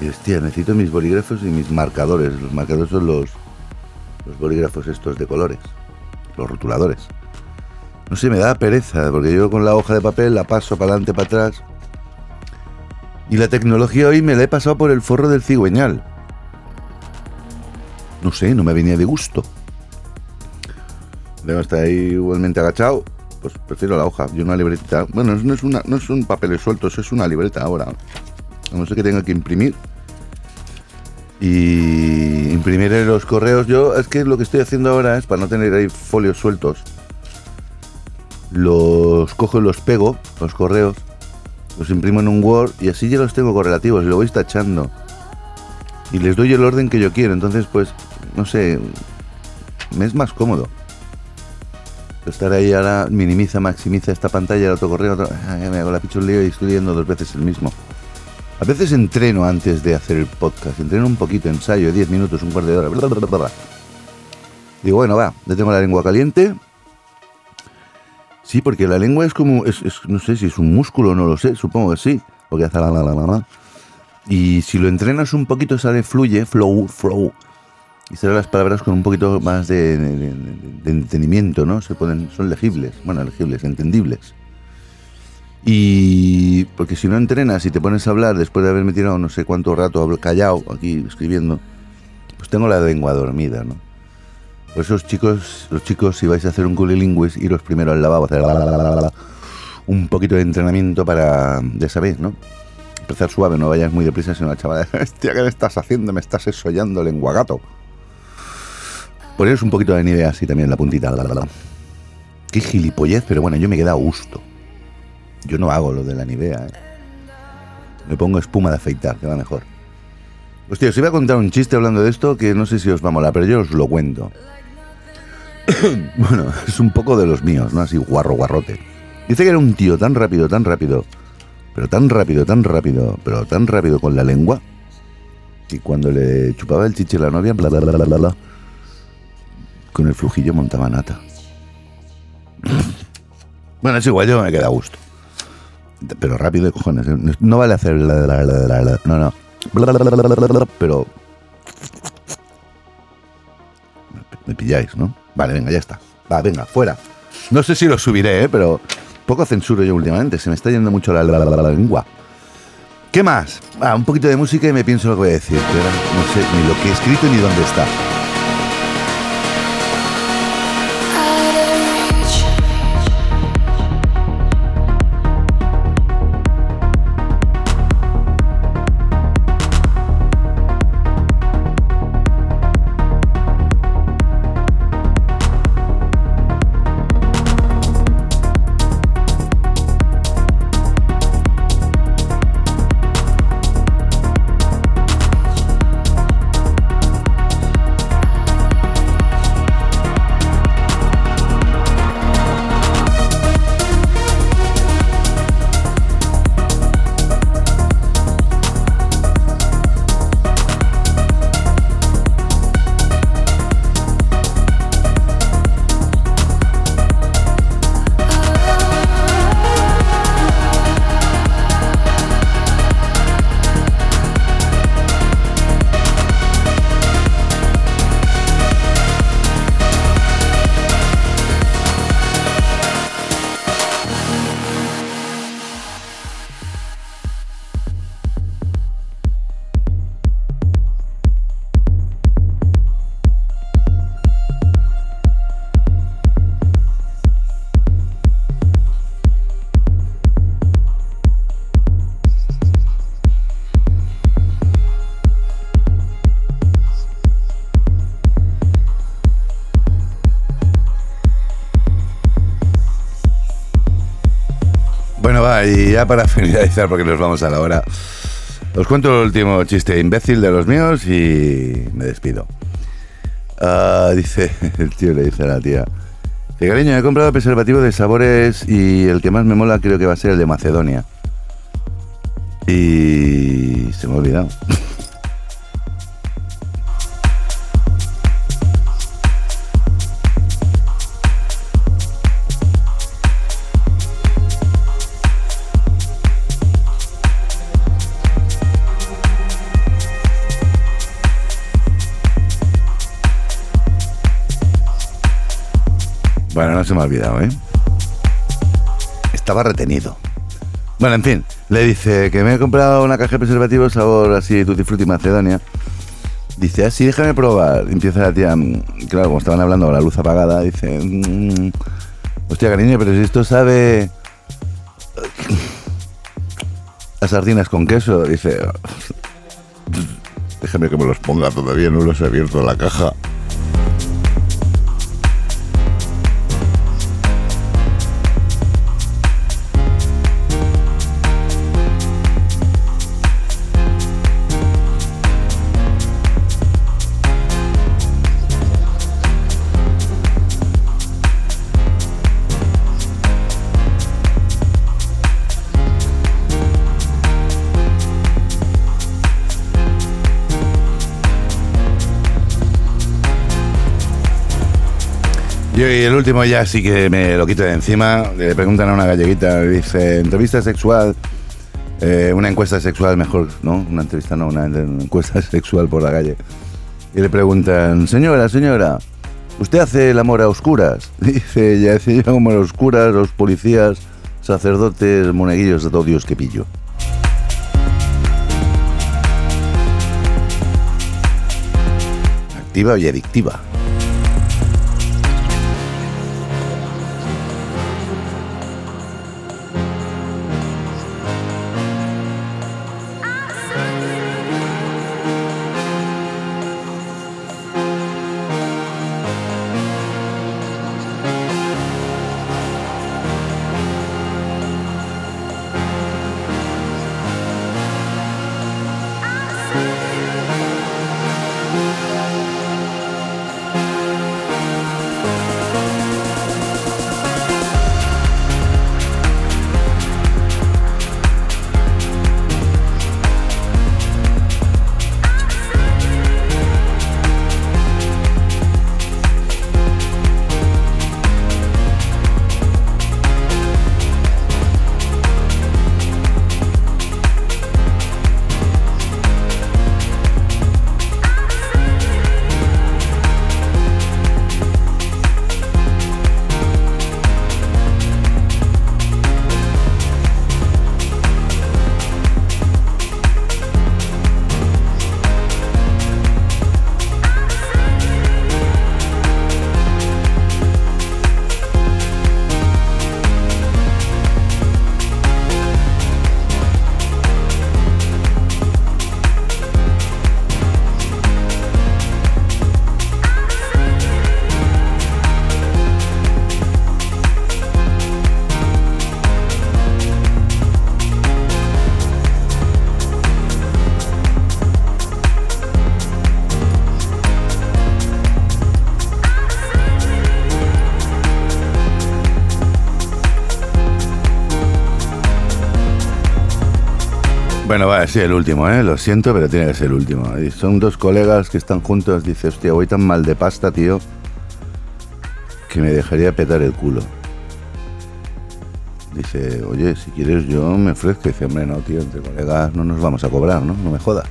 Y hostia, necesito mis bolígrafos y mis marcadores. Los marcadores son los, los bolígrafos estos de colores. Los rotuladores. No sé, me da pereza, porque yo con la hoja de papel la paso para adelante, para atrás. Y la tecnología hoy me la he pasado por el forro del cigüeñal. No sé, no me venía de gusto. Debo estar ahí igualmente agachado. Pues prefiero la hoja y una libretita. Bueno, no es, una, no es un papel suelto, es una libreta ahora. No sé que tengo que imprimir. Y imprimir los correos. Yo es que lo que estoy haciendo ahora es para no tener ahí folios sueltos los cojo y los pego, los correos, los imprimo en un Word y así ya los tengo correlativos y lo voy tachando. Y les doy el orden que yo quiero, entonces pues, no sé, me es más cómodo. Estar ahí ahora minimiza, maximiza esta pantalla, el otro correo, me hago la lío y estoy leyendo dos veces el mismo. A veces entreno antes de hacer el podcast, entreno un poquito, ensayo, 10 minutos, un cuarto de hora. Digo, bueno, va, ya tengo la lengua caliente, Sí, porque la lengua es como, es, no sé si es un músculo, no lo sé, supongo que sí, porque hace la la la la Y si lo entrenas un poquito sale fluye, flow, flow. Y salen las palabras con un poquito más de, entendimiento, ¿no? Se pueden, son legibles, bueno, legibles, entendibles. Y porque si no entrenas y te pones a hablar después de haberme tirado no sé cuánto rato callado aquí escribiendo, pues tengo la lengua dormida, ¿no? Por eso, chicos, los chicos, si vais a hacer un culilingüis, iros primero al lavabo, hacer un poquito de entrenamiento para, ya sabéis, ¿no? Empezar suave, no vayas muy deprisa, sino la chavala, hostia, ¿qué me estás haciendo? Me estás esollando lengua gato. Poneros un poquito de nieve así también en la puntita. Qué gilipollez, pero bueno, yo me queda a gusto. Yo no hago lo de la nivea, ¿eh? Me pongo espuma de afeitar, que va mejor. Hostia, os iba a contar un chiste hablando de esto que no sé si os va a molar, pero yo os lo cuento. Bueno, es un poco de los míos, ¿no? Así guarro, guarrote. Dice que era un tío tan rápido, tan rápido, pero tan rápido, tan rápido, pero tan rápido con la lengua, y cuando le chupaba el chiche a la novia, bla, bla, bla, bla, bla, con el flujillo montaba nata. bueno, es igual, yo me queda a gusto. Pero rápido cojones. ¿eh? No vale hacer la, la, la, no, no. Pero me pilláis, ¿no? Vale, venga, ya está. Va, venga, fuera. No sé si lo subiré, ¿eh? pero poco censuro yo últimamente. Se me está yendo mucho la, lengua. ¿Qué más? Ah, un poquito de música y me pienso lo que voy a decir. Pero no sé ni lo que he escrito ni dónde está. Y ya para finalizar, porque nos vamos a la hora, os cuento el último chiste imbécil de los míos y me despido. Ah, dice, el tío le dice a la tía, cariño, he comprado preservativo de sabores y el que más me mola creo que va a ser el de Macedonia. Y se me ha olvidado. se me ha olvidado, ¿eh? Estaba retenido. Bueno, en fin, le dice que me he comprado una caja de preservativos sabor así Tutti Frutti Macedonia. Dice, así, ah, déjame probar. Empieza la tía, mm, claro, como estaban hablando con la luz apagada, dice, mmm, hostia, cariño, pero si esto sabe a sardinas con queso, dice, déjame que me los ponga todavía, no los he abierto la caja. Y el último ya sí que me lo quito de encima. Le preguntan a una galleguita, dice, entrevista sexual, eh, una encuesta sexual mejor, ¿no? Una entrevista no, una encuesta sexual por la calle. Y le preguntan, señora, señora, ¿usted hace el amor a oscuras? Dice ella, dice yo amor a oscuras, los policías, sacerdotes, moneguillos, de todo Dios que pillo. Activa y adictiva. Bueno, va, sí, el último, ¿eh? Lo siento, pero tiene que ser el último. Son dos colegas que están juntos. Dice, hostia, voy tan mal de pasta, tío, que me dejaría petar el culo. Dice, oye, si quieres yo me ofrezco. Dice, hombre, no, tío, entre colegas no nos vamos a cobrar, ¿no? No me jodas.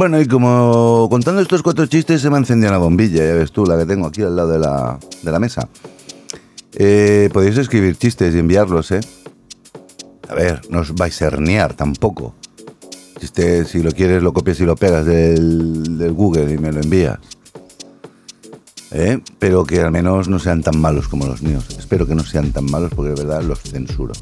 Bueno, y como contando estos cuatro chistes se me encendió una bombilla, ya ves tú, la que tengo aquí al lado de la, de la mesa. Eh, podéis escribir chistes y enviarlos, ¿eh? A ver, no os vais a herniar tampoco. Chiste, si lo quieres, lo copias y lo pegas del, del Google y me lo envías. ¿Eh? Pero que al menos no sean tan malos como los míos. Espero que no sean tan malos porque de verdad los censuro.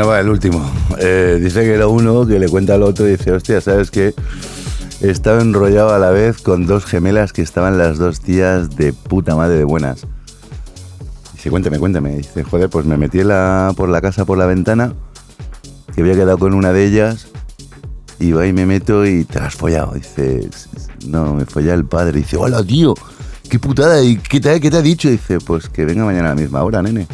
Bueno, va, el último. Eh, dice que era uno que le cuenta al otro y dice, hostia, ¿sabes qué? Estaba enrollado a la vez con dos gemelas que estaban las dos tías de puta madre de buenas. Dice, cuéntame, cuéntame. Dice, joder, pues me metí la, por la casa por la ventana, que había quedado con una de ellas, y va y me meto y te has follado. Dice, no, me follé el padre. Dice, hola, tío, qué putada, ¿y qué te, qué te ha dicho? Dice, pues que venga mañana a la misma hora, nene.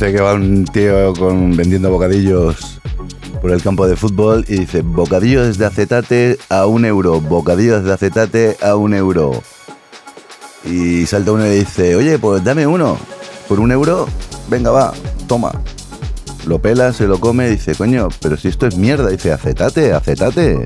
Que va un tío con, vendiendo bocadillos por el campo de fútbol y dice, bocadillos de acetate a un euro, bocadillos de acetate a un euro. Y salta uno y dice, oye, pues dame uno, por un euro, venga, va, toma. Lo pela, se lo come dice, coño, pero si esto es mierda, dice, acetate, acetate.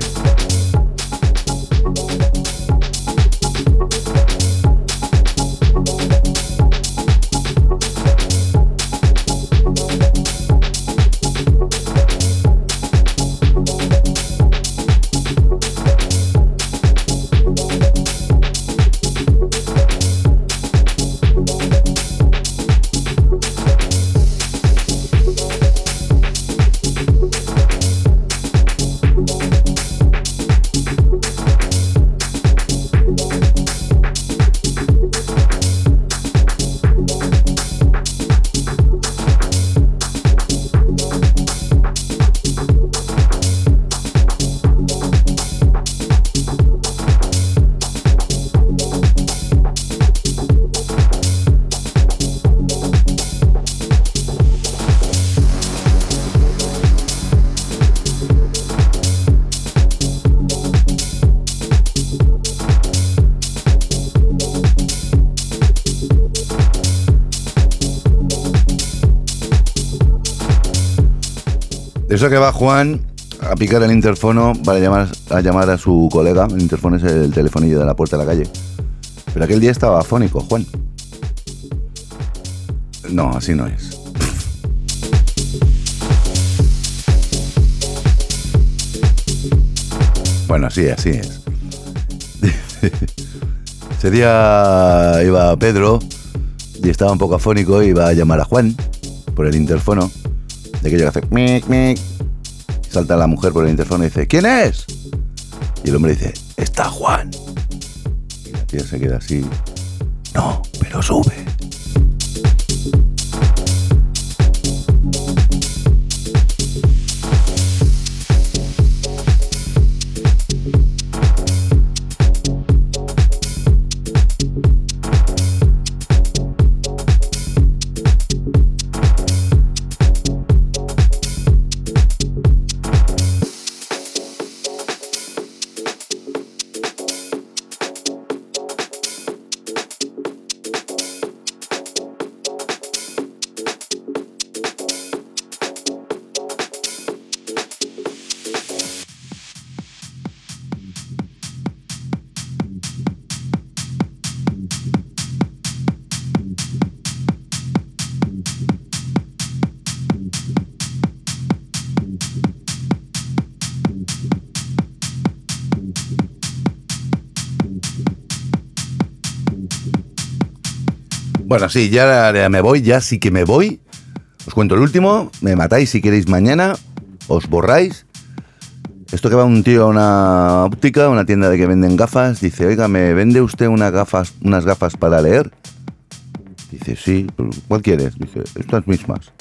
Eso que va Juan a picar el interfono para llamar a, llamar a su colega. El interfono es el telefonillo de la puerta de la calle. Pero aquel día estaba afónico, Juan. No, así no es. Bueno, así, así es. Ese día iba Pedro y estaba un poco afónico y iba a llamar a Juan por el interfono. De que hace mic, mic. Salta la mujer por el interfono y dice, ¿quién es? Y el hombre dice, está Juan. Y la tía se queda así. No, pero sube. Bueno, sí, ya, me voy, ya sí que me voy. Os cuento el último, me matáis si queréis mañana, os borráis. Esto que va un tío a una óptica, una tienda de que venden gafas, dice, oiga, ¿me vende usted unas gafas, unas gafas para leer? Dice, sí, ¿cuál quieres? Dice, estas mismas.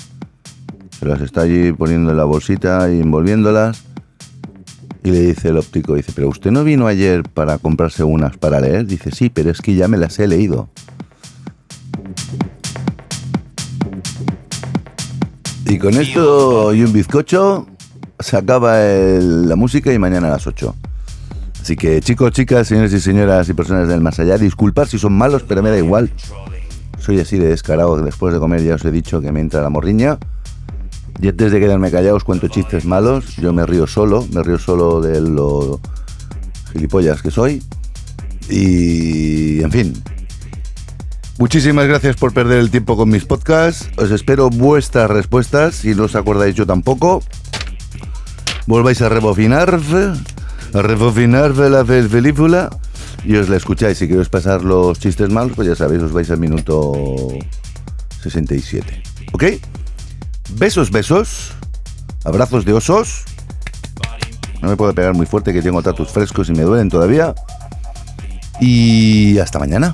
Se las está allí poniendo en la bolsita y envolviéndolas. Y le dice el óptico, dice, pero usted no vino ayer para comprarse unas para leer? Dice, sí, pero es que ya me las he leído. Y con esto y un bizcocho se acaba la música y mañana a las 8. Así que chicos, chicas, señores y señoras y personas del más allá, disculpad si son malos, pero me da igual. Soy así de descarado después de comer ya os he dicho que me entra la morriña. Y antes de quedarme callado os cuento chistes malos. Yo me río solo, me río solo de lo gilipollas que soy. Y en fin, Muchísimas gracias por perder el tiempo con mis podcasts. Os espero vuestras respuestas. Si no os acordáis yo tampoco. Volváis a rebofinar, a rebofinar la película y os la escucháis. Si queréis pasar los chistes malos, pues ya sabéis, os vais al minuto 67. ¿Ok? Besos, besos. Abrazos de osos. No me puedo pegar muy fuerte que tengo tatus frescos y me duelen todavía. Y hasta mañana.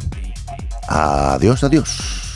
Adiós, adiós.